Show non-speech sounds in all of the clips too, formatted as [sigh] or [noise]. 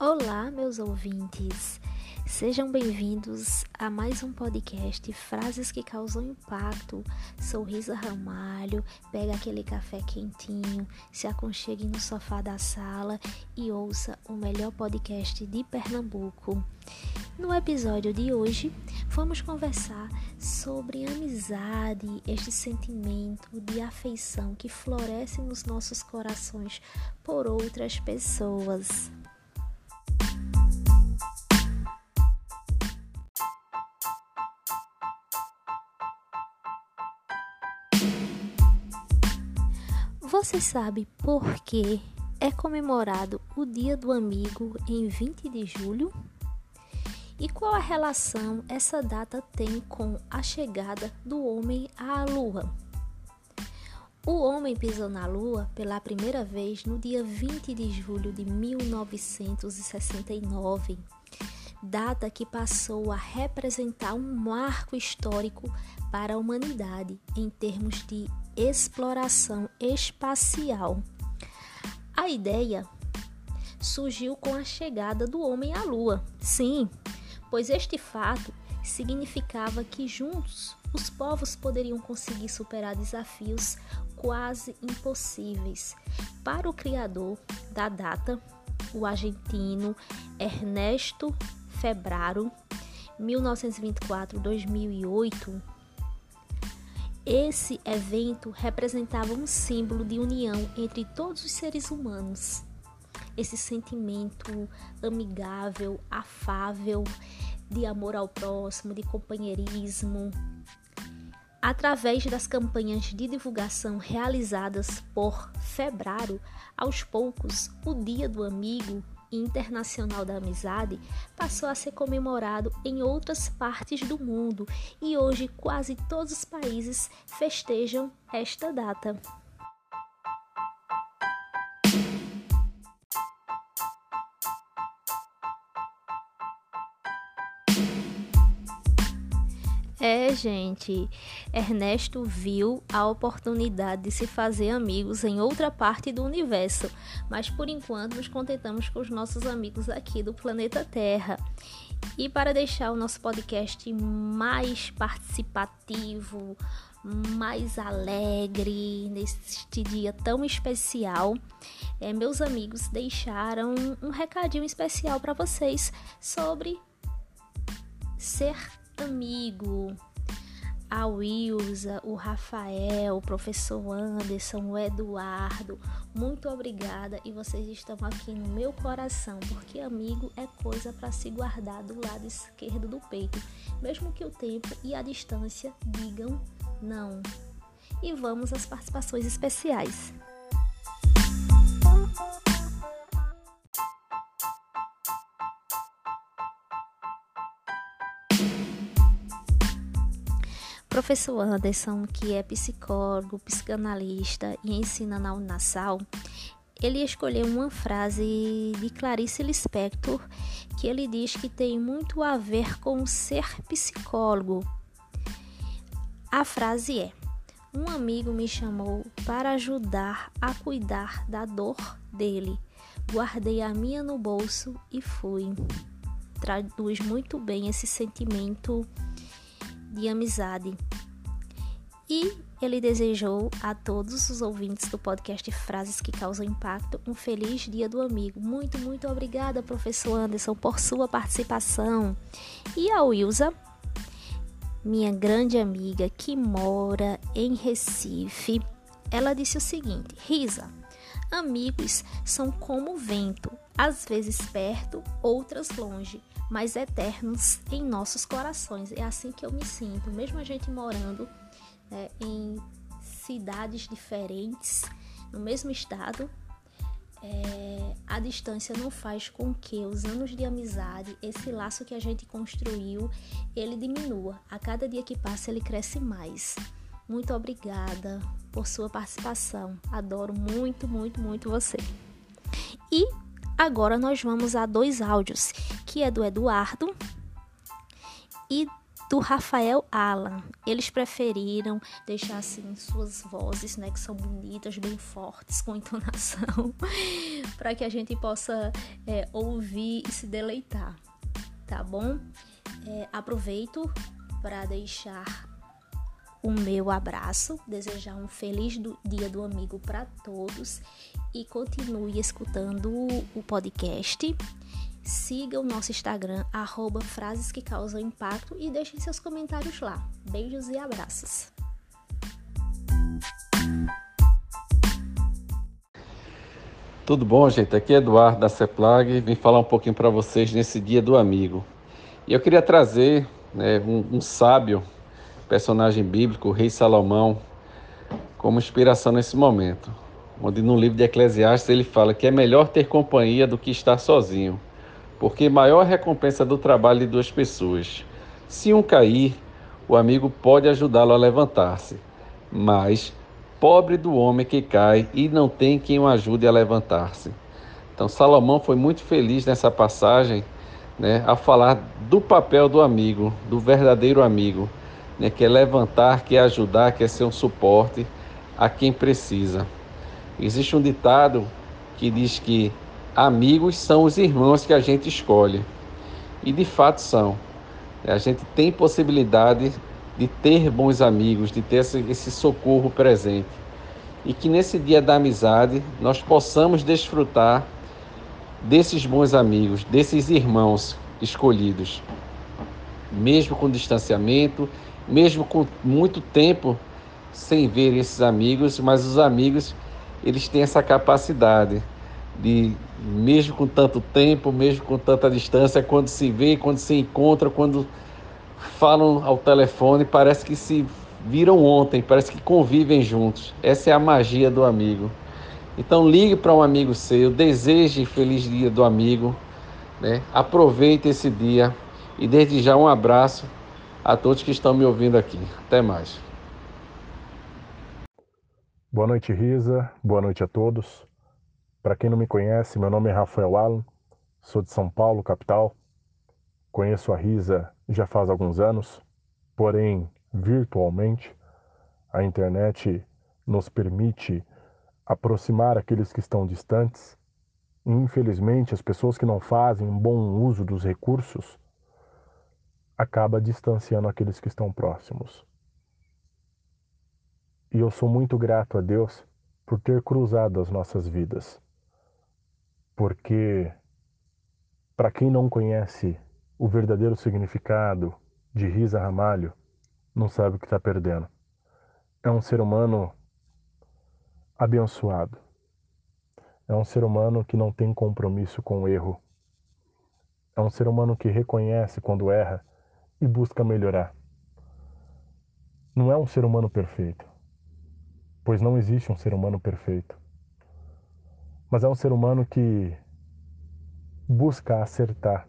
Olá, meus ouvintes. Sejam bem-vindos a mais um podcast Frases que causam impacto. Sou Risa Ramalho. Pega aquele café quentinho, se aconchegue no sofá da sala e ouça o melhor podcast de Pernambuco. No episódio de hoje, vamos conversar sobre amizade, este sentimento de afeição que floresce nos nossos corações por outras pessoas. Você sabe por que é comemorado o Dia do Amigo em 20 de julho? E qual a relação essa data tem com a chegada do homem à Lua? O homem pisou na Lua pela primeira vez no dia 20 de julho de 1969, data que passou a representar um marco histórico para a humanidade em termos de exploração espacial. A ideia surgiu com a chegada do homem à Lua. Sim, pois este fato significava que juntos os povos poderiam conseguir superar desafios quase impossíveis. Para o criador da data, o argentino Ernesto Febraro, 1924-2008, esse evento representava um símbolo de união entre todos os seres humanos. Esse sentimento amigável, afável, de amor ao próximo, de companheirismo. Através das campanhas de divulgação realizadas por Febraro, aos poucos, o Dia do Amigo Internacional da Amizade passou a ser comemorado em outras partes do mundo e hoje quase todos os países festejam esta data. É, gente, Ernesto viu a oportunidade de se fazer amigos em outra parte do universo, mas por enquanto nos contentamos com os nossos amigos aqui do planeta Terra. E para deixar o nosso podcast mais participativo, mais alegre neste dia tão especial, é, meus amigos deixaram um recadinho especial para vocês sobre ser amigo, a Wilza, o Rafael, o professor Anderson, o Eduardo, muito obrigada e vocês estão aqui no meu coração, porque amigo é coisa para se guardar do lado esquerdo do peito, mesmo que o tempo e a distância digam não. E vamos às participações especiais. Professor Anderson, que é psicólogo, psicanalista e ensina na Unassal, ele escolheu uma frase de Clarice Lispector que ele diz que tem muito a ver com ser psicólogo. A frase é: Um amigo me chamou para ajudar a cuidar da dor dele. Guardei a minha no bolso e fui. Traduz muito bem esse sentimento de amizade. E ele desejou a todos os ouvintes do podcast Frases que Causam Impacto um feliz Dia do Amigo. Muito, muito obrigada, professor Anderson, por sua participação. E a Wilza, minha grande amiga que mora em Recife, ela disse o seguinte: Risa, amigos são como o vento, às vezes perto, outras longe mas eternos em nossos corações. É assim que eu me sinto, mesmo a gente morando né, em cidades diferentes, no mesmo estado, é, a distância não faz com que os anos de amizade, esse laço que a gente construiu, ele diminua. A cada dia que passa, ele cresce mais. Muito obrigada por sua participação. Adoro muito, muito, muito você. E Agora nós vamos a dois áudios, que é do Eduardo e do Rafael Alan. Eles preferiram deixar assim suas vozes, né, que são bonitas, bem fortes, com entonação, [laughs] para que a gente possa é, ouvir e se deleitar, tá bom? É, aproveito para deixar o meu abraço, desejar um feliz do, dia do amigo para todos e continue escutando o podcast. Siga o nosso Instagram, arroba frases que causam impacto e deixem seus comentários lá. Beijos e abraços. Tudo bom, gente? Aqui é Eduardo da CEPLAG. Vim falar um pouquinho para vocês nesse dia do amigo. E eu queria trazer né, um, um sábio, personagem bíblico, o rei Salomão, como inspiração nesse momento. Onde no livro de Eclesiastes ele fala que é melhor ter companhia do que estar sozinho porque maior recompensa do trabalho de duas pessoas. Se um cair, o amigo pode ajudá-lo a levantar-se, mas pobre do homem que cai e não tem quem o ajude a levantar-se. Então Salomão foi muito feliz nessa passagem, né, a falar do papel do amigo, do verdadeiro amigo, né, que é levantar, que é ajudar, que é ser um suporte a quem precisa. Existe um ditado que diz que amigos são os irmãos que a gente escolhe. E de fato são. A gente tem possibilidade de ter bons amigos, de ter esse, esse socorro presente. E que nesse dia da amizade nós possamos desfrutar desses bons amigos, desses irmãos escolhidos. Mesmo com distanciamento, mesmo com muito tempo sem ver esses amigos, mas os amigos, eles têm essa capacidade de mesmo com tanto tempo, mesmo com tanta distância, quando se vê, quando se encontra, quando falam ao telefone, parece que se viram ontem, parece que convivem juntos. Essa é a magia do amigo. Então ligue para um amigo seu, deseje feliz dia do amigo, né? Aproveite esse dia e desde já um abraço a todos que estão me ouvindo aqui. Até mais. Boa noite, Risa. Boa noite a todos. Para quem não me conhece, meu nome é Rafael Alan, sou de São Paulo, capital. Conheço a Risa já faz alguns anos, porém virtualmente. A internet nos permite aproximar aqueles que estão distantes. E, infelizmente, as pessoas que não fazem um bom uso dos recursos acaba distanciando aqueles que estão próximos. E eu sou muito grato a Deus por ter cruzado as nossas vidas porque para quem não conhece o verdadeiro significado de Risa Ramalho, não sabe o que está perdendo. É um ser humano abençoado. É um ser humano que não tem compromisso com o erro. É um ser humano que reconhece quando erra e busca melhorar. Não é um ser humano perfeito, pois não existe um ser humano perfeito mas é um ser humano que busca acertar.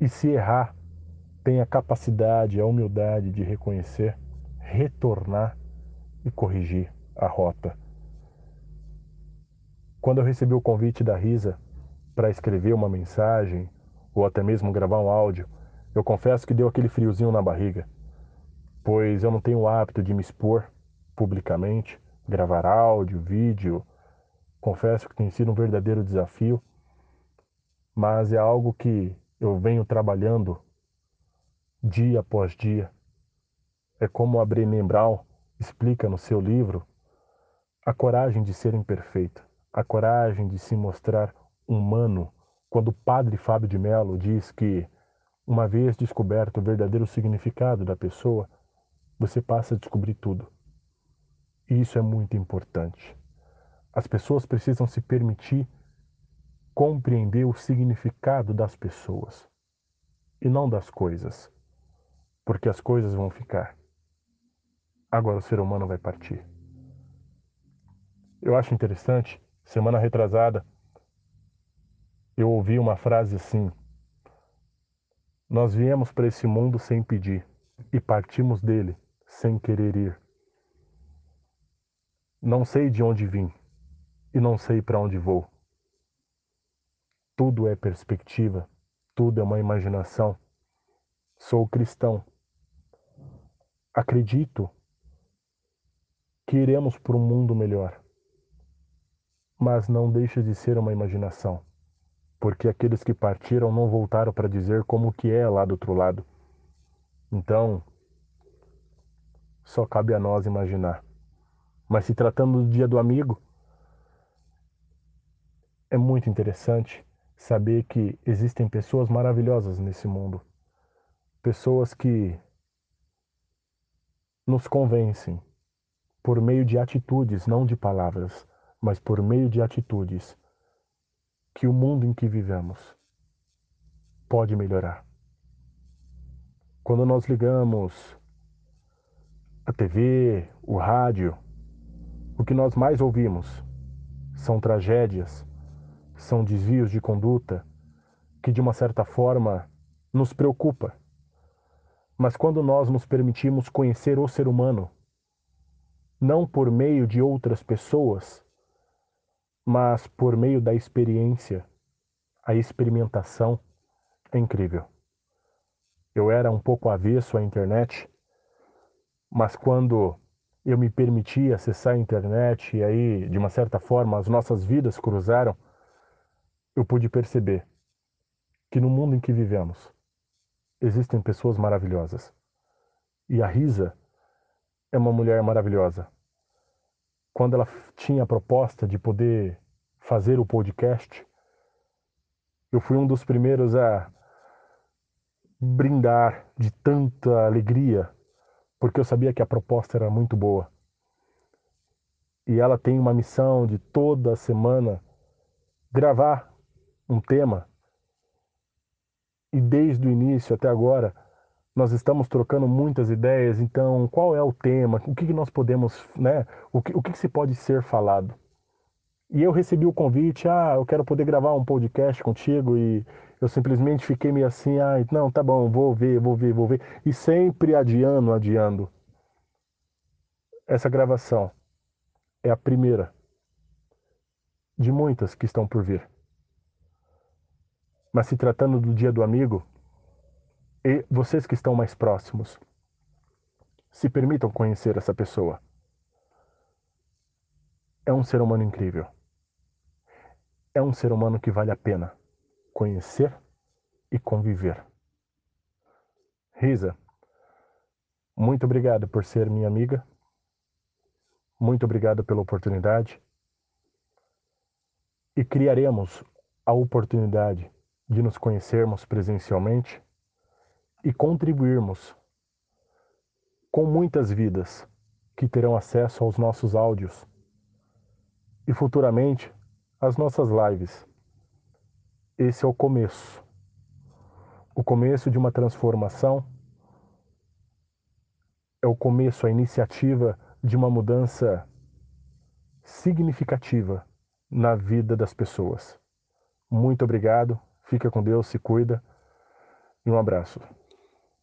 E se errar, tem a capacidade, a humildade de reconhecer, retornar e corrigir a rota. Quando eu recebi o convite da Risa para escrever uma mensagem ou até mesmo gravar um áudio, eu confesso que deu aquele friozinho na barriga, pois eu não tenho o hábito de me expor publicamente, gravar áudio, vídeo, Confesso que tem sido um verdadeiro desafio, mas é algo que eu venho trabalhando dia após dia. É como a Brené Brown explica no seu livro a coragem de ser imperfeito, a coragem de se mostrar humano. Quando o padre Fábio de Mello diz que, uma vez descoberto o verdadeiro significado da pessoa, você passa a descobrir tudo. E isso é muito importante. As pessoas precisam se permitir compreender o significado das pessoas e não das coisas, porque as coisas vão ficar. Agora o ser humano vai partir. Eu acho interessante, semana retrasada, eu ouvi uma frase assim: Nós viemos para esse mundo sem pedir e partimos dele sem querer ir. Não sei de onde vim, e não sei para onde vou. Tudo é perspectiva, tudo é uma imaginação. Sou cristão. Acredito que iremos para um mundo melhor. Mas não deixa de ser uma imaginação, porque aqueles que partiram não voltaram para dizer como que é lá do outro lado. Então, só cabe a nós imaginar. Mas se tratando do dia do amigo, é muito interessante saber que existem pessoas maravilhosas nesse mundo. Pessoas que nos convencem por meio de atitudes, não de palavras, mas por meio de atitudes, que o mundo em que vivemos pode melhorar. Quando nós ligamos a TV, o rádio, o que nós mais ouvimos são tragédias, são desvios de conduta que de uma certa forma nos preocupa. Mas quando nós nos permitimos conhecer o ser humano, não por meio de outras pessoas, mas por meio da experiência, a experimentação é incrível. Eu era um pouco avesso à internet, mas quando eu me permiti acessar a internet e aí, de uma certa forma, as nossas vidas cruzaram, eu pude perceber que no mundo em que vivemos existem pessoas maravilhosas. E a Risa é uma mulher maravilhosa. Quando ela tinha a proposta de poder fazer o podcast, eu fui um dos primeiros a brindar de tanta alegria, porque eu sabia que a proposta era muito boa. E ela tem uma missão de toda semana gravar um tema. E desde o início até agora, nós estamos trocando muitas ideias. Então, qual é o tema? O que, nós podemos, né? O que, o que se pode ser falado? E eu recebi o convite, ah, eu quero poder gravar um podcast contigo e eu simplesmente fiquei meio assim, ah, não, tá bom, vou ver, vou ver, vou ver. E sempre adiando, adiando. Essa gravação é a primeira de muitas que estão por vir. Mas se tratando do dia do amigo, e vocês que estão mais próximos, se permitam conhecer essa pessoa. É um ser humano incrível. É um ser humano que vale a pena conhecer e conviver. Risa, muito obrigado por ser minha amiga. Muito obrigado pela oportunidade. E criaremos a oportunidade de nos conhecermos presencialmente e contribuirmos com muitas vidas que terão acesso aos nossos áudios e futuramente as nossas lives. Esse é o começo. O começo de uma transformação. É o começo, a iniciativa de uma mudança significativa na vida das pessoas. Muito obrigado, fica com Deus, se cuida e um abraço.